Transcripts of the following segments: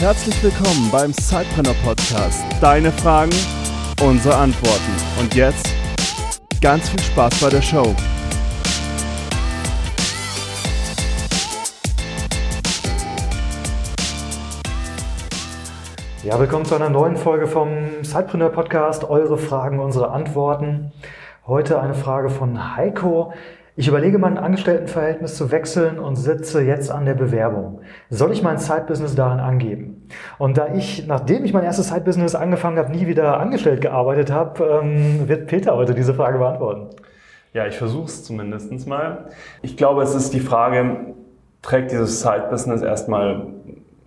Herzlich willkommen beim Sidepreneur Podcast. Deine Fragen, unsere Antworten. Und jetzt ganz viel Spaß bei der Show. Ja, willkommen zu einer neuen Folge vom Sidepreneur Podcast. Eure Fragen, unsere Antworten. Heute eine Frage von Heiko. Ich überlege, mein Angestelltenverhältnis zu wechseln und sitze jetzt an der Bewerbung. Soll ich mein Side-Business darin angeben? Und da ich, nachdem ich mein erstes Side-Business angefangen habe, nie wieder angestellt gearbeitet habe, ähm, wird Peter heute diese Frage beantworten. Ja, ich versuche es zumindest mal. Ich glaube, es ist die Frage, trägt dieses Side-Business erstmal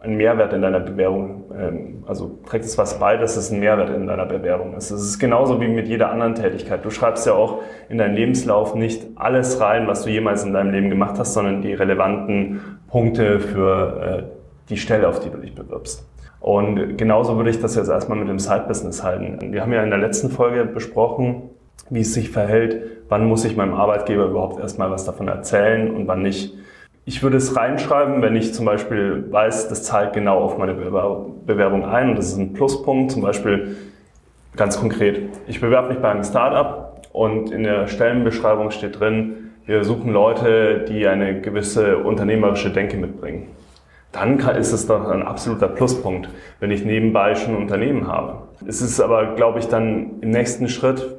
einen Mehrwert in deiner Bewerbung, ähm, also trägt es was bei, dass es ein Mehrwert in deiner Bewerbung ist. Es ist genauso wie mit jeder anderen Tätigkeit. Du schreibst ja auch in deinen Lebenslauf nicht alles rein, was du jemals in deinem Leben gemacht hast, sondern die relevanten Punkte für äh, die Stelle, auf die du dich bewirbst. Und genauso würde ich das jetzt erstmal mit dem Side-Business halten. Wir haben ja in der letzten Folge besprochen, wie es sich verhält, wann muss ich meinem Arbeitgeber überhaupt erstmal was davon erzählen und wann nicht. Ich würde es reinschreiben, wenn ich zum Beispiel weiß, das zahlt genau auf meine Bewerbung ein und das ist ein Pluspunkt. Zum Beispiel ganz konkret, ich bewerbe mich bei einem Startup und in der Stellenbeschreibung steht drin, wir suchen Leute, die eine gewisse unternehmerische Denke mitbringen. Dann ist es doch ein absoluter Pluspunkt, wenn ich nebenbei schon ein Unternehmen habe. Es ist aber, glaube ich, dann im nächsten Schritt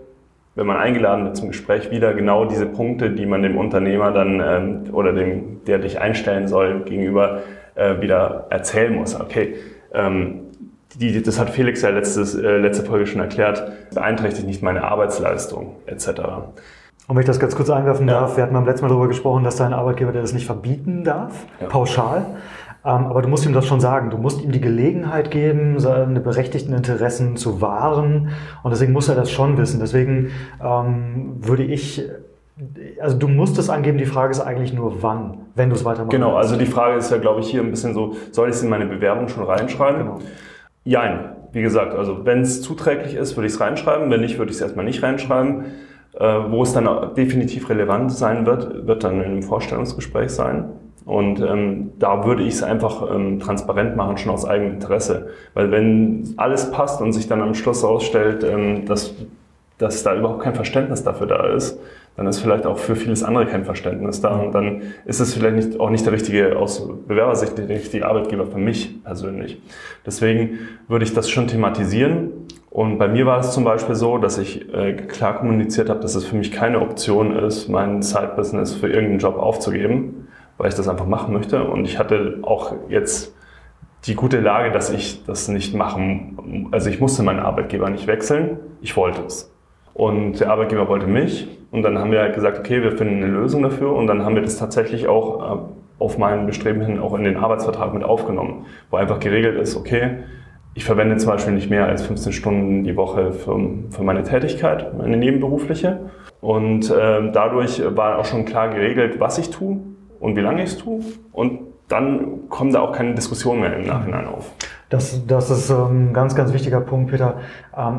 wenn man eingeladen wird zum Gespräch, wieder genau diese Punkte, die man dem Unternehmer dann ähm, oder dem, der dich einstellen soll, gegenüber äh, wieder erzählen muss. Okay, ähm, die, das hat Felix ja letztes, äh, letzte Folge schon erklärt, beeinträchtigt nicht meine Arbeitsleistung etc. Und wenn ich das ganz kurz einwerfen ja. darf, wir hatten beim letzten Mal darüber gesprochen, dass dein Arbeitgeber dir das nicht verbieten darf, ja. pauschal. Ähm, aber du musst ihm das schon sagen. Du musst ihm die Gelegenheit geben, seine berechtigten Interessen zu wahren. Und deswegen muss er das schon wissen. Deswegen ähm, würde ich also du musst es angeben, die Frage ist eigentlich nur wann, wenn du es weitermachst. Genau, also die Frage ist ja, glaube ich, hier ein bisschen so, soll ich es in meine Bewerbung schon reinschreiben? Genau. Jein, wie gesagt, also wenn es zuträglich ist, würde ich es reinschreiben, wenn nicht, würde ich es erstmal nicht reinschreiben. Äh, wo es dann definitiv relevant sein wird, wird dann in einem Vorstellungsgespräch sein. Und ähm, da würde ich es einfach ähm, transparent machen, schon aus eigenem Interesse. Weil wenn alles passt und sich dann am Schluss herausstellt, ähm, dass, dass da überhaupt kein Verständnis dafür da ist, dann ist vielleicht auch für vieles andere kein Verständnis da. Und dann ist es vielleicht nicht, auch nicht der richtige, aus Bewerbersicht, der richtige Arbeitgeber für mich persönlich. Deswegen würde ich das schon thematisieren. Und bei mir war es zum Beispiel so, dass ich äh, klar kommuniziert habe, dass es für mich keine Option ist, mein Side-Business für irgendeinen Job aufzugeben weil ich das einfach machen möchte. Und ich hatte auch jetzt die gute Lage, dass ich das nicht machen, also ich musste meinen Arbeitgeber nicht wechseln, ich wollte es. Und der Arbeitgeber wollte mich und dann haben wir halt gesagt, okay, wir finden eine Lösung dafür und dann haben wir das tatsächlich auch äh, auf mein Bestreben hin auch in den Arbeitsvertrag mit aufgenommen, wo einfach geregelt ist, okay, ich verwende zum Beispiel nicht mehr als 15 Stunden die Woche für, für meine Tätigkeit, meine nebenberufliche. Und äh, dadurch war auch schon klar geregelt, was ich tue und wie lange ich es tue. Und dann kommen da auch keine Diskussionen mehr im Nachhinein auf. Das, das ist ein ähm, ganz, ganz wichtiger Punkt, Peter, ähm,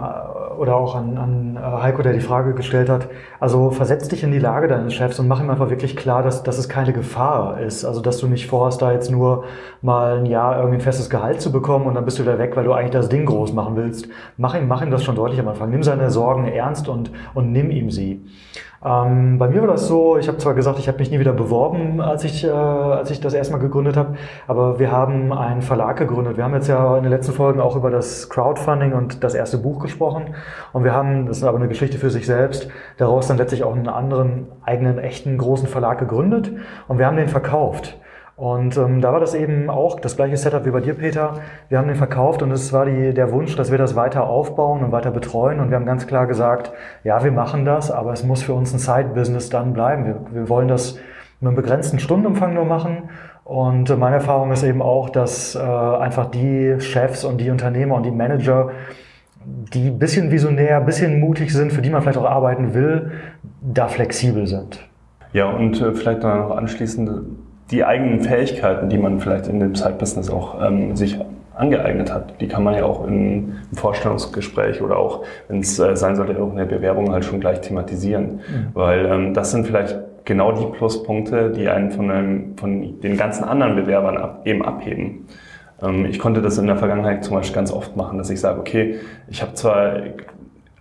oder auch an, an äh, Heiko, der die Frage gestellt hat. Also versetz dich in die Lage deines Chefs und mach ihm einfach wirklich klar, dass, dass es keine Gefahr ist. Also dass du nicht vorhast, da jetzt nur mal ein Jahr irgendwie ein festes Gehalt zu bekommen und dann bist du wieder weg, weil du eigentlich das Ding groß machen willst. Mach ihm, mach ihm das schon deutlich am Anfang. Nimm seine Sorgen ernst und, und nimm ihm sie. Ähm, bei mir war das so, ich habe zwar gesagt, ich habe mich nie wieder beworben, als ich, äh, als ich das erstmal gegründet habe, aber wir haben einen Verlag gegründet. Wir haben jetzt ja in den letzten Folgen auch über das Crowdfunding und das erste Buch gesprochen und wir haben, das ist aber eine Geschichte für sich selbst, daraus dann letztlich auch einen anderen, eigenen, echten großen Verlag gegründet und wir haben den verkauft. Und ähm, da war das eben auch das gleiche Setup wie bei dir, Peter. Wir haben den verkauft und es war die, der Wunsch, dass wir das weiter aufbauen und weiter betreuen. Und wir haben ganz klar gesagt, ja, wir machen das, aber es muss für uns ein Side-Business dann bleiben. Wir, wir wollen das mit einem begrenzten Stundenumfang nur machen. Und meine Erfahrung ist eben auch, dass äh, einfach die Chefs und die Unternehmer und die Manager, die bisschen visionär, bisschen mutig sind, für die man vielleicht auch arbeiten will, da flexibel sind. Ja, und äh, vielleicht noch anschließend die eigenen Fähigkeiten, die man vielleicht in dem Side-Business auch ähm, sich angeeignet hat, die kann man ja auch im Vorstellungsgespräch oder auch, wenn es äh, sein sollte, auch in der Bewerbung halt schon gleich thematisieren. Mhm. Weil ähm, das sind vielleicht genau die Pluspunkte, die einen von, einem, von den ganzen anderen Bewerbern ab, eben abheben. Ähm, ich konnte das in der Vergangenheit zum Beispiel ganz oft machen, dass ich sage, okay, ich habe zwar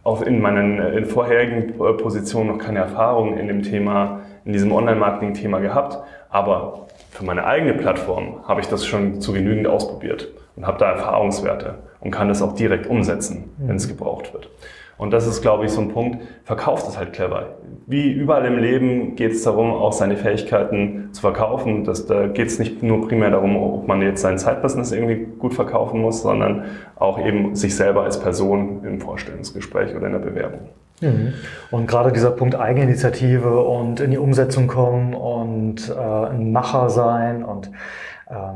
auch in meinen in vorherigen Positionen noch keine Erfahrung in dem Thema, in diesem Online-Marketing-Thema gehabt, aber für meine eigene Plattform habe ich das schon zu genügend ausprobiert und habe da Erfahrungswerte und kann das auch direkt umsetzen, wenn es gebraucht wird. Und das ist, glaube ich, so ein Punkt, verkauft es halt clever. Wie überall im Leben geht es darum, auch seine Fähigkeiten zu verkaufen. Das, da geht es nicht nur primär darum, ob man jetzt sein Zeitbusiness irgendwie gut verkaufen muss, sondern auch eben sich selber als Person im Vorstellungsgespräch oder in der Bewerbung. Mhm. Und gerade dieser Punkt Eigeninitiative und in die Umsetzung kommen und äh, ein Macher sein und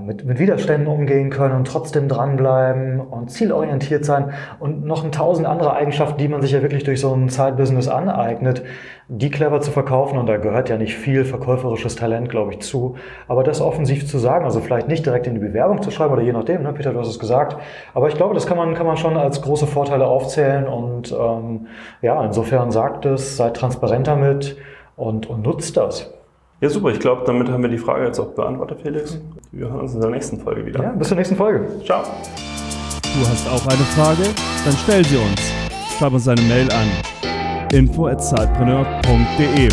mit, mit Widerständen umgehen können und trotzdem dranbleiben und zielorientiert sein und noch ein tausend andere Eigenschaften, die man sich ja wirklich durch so ein Side-Business aneignet, die clever zu verkaufen. Und da gehört ja nicht viel verkäuferisches Talent, glaube ich, zu. Aber das offensiv zu sagen, also vielleicht nicht direkt in die Bewerbung zu schreiben oder je nachdem, ne? Peter, du hast es gesagt. Aber ich glaube, das kann man, kann man schon als große Vorteile aufzählen. Und ähm, ja, insofern sagt es, seid transparent damit und, und nutzt das. Ja, super. Ich glaube, damit haben wir die Frage jetzt auch beantwortet, Felix. Wir hören uns in der nächsten Folge wieder. Ja, bis zur nächsten Folge. Ciao. Du hast auch eine Frage? Dann stell sie uns. Schreib uns eine Mail an info@zeitpreneur.de.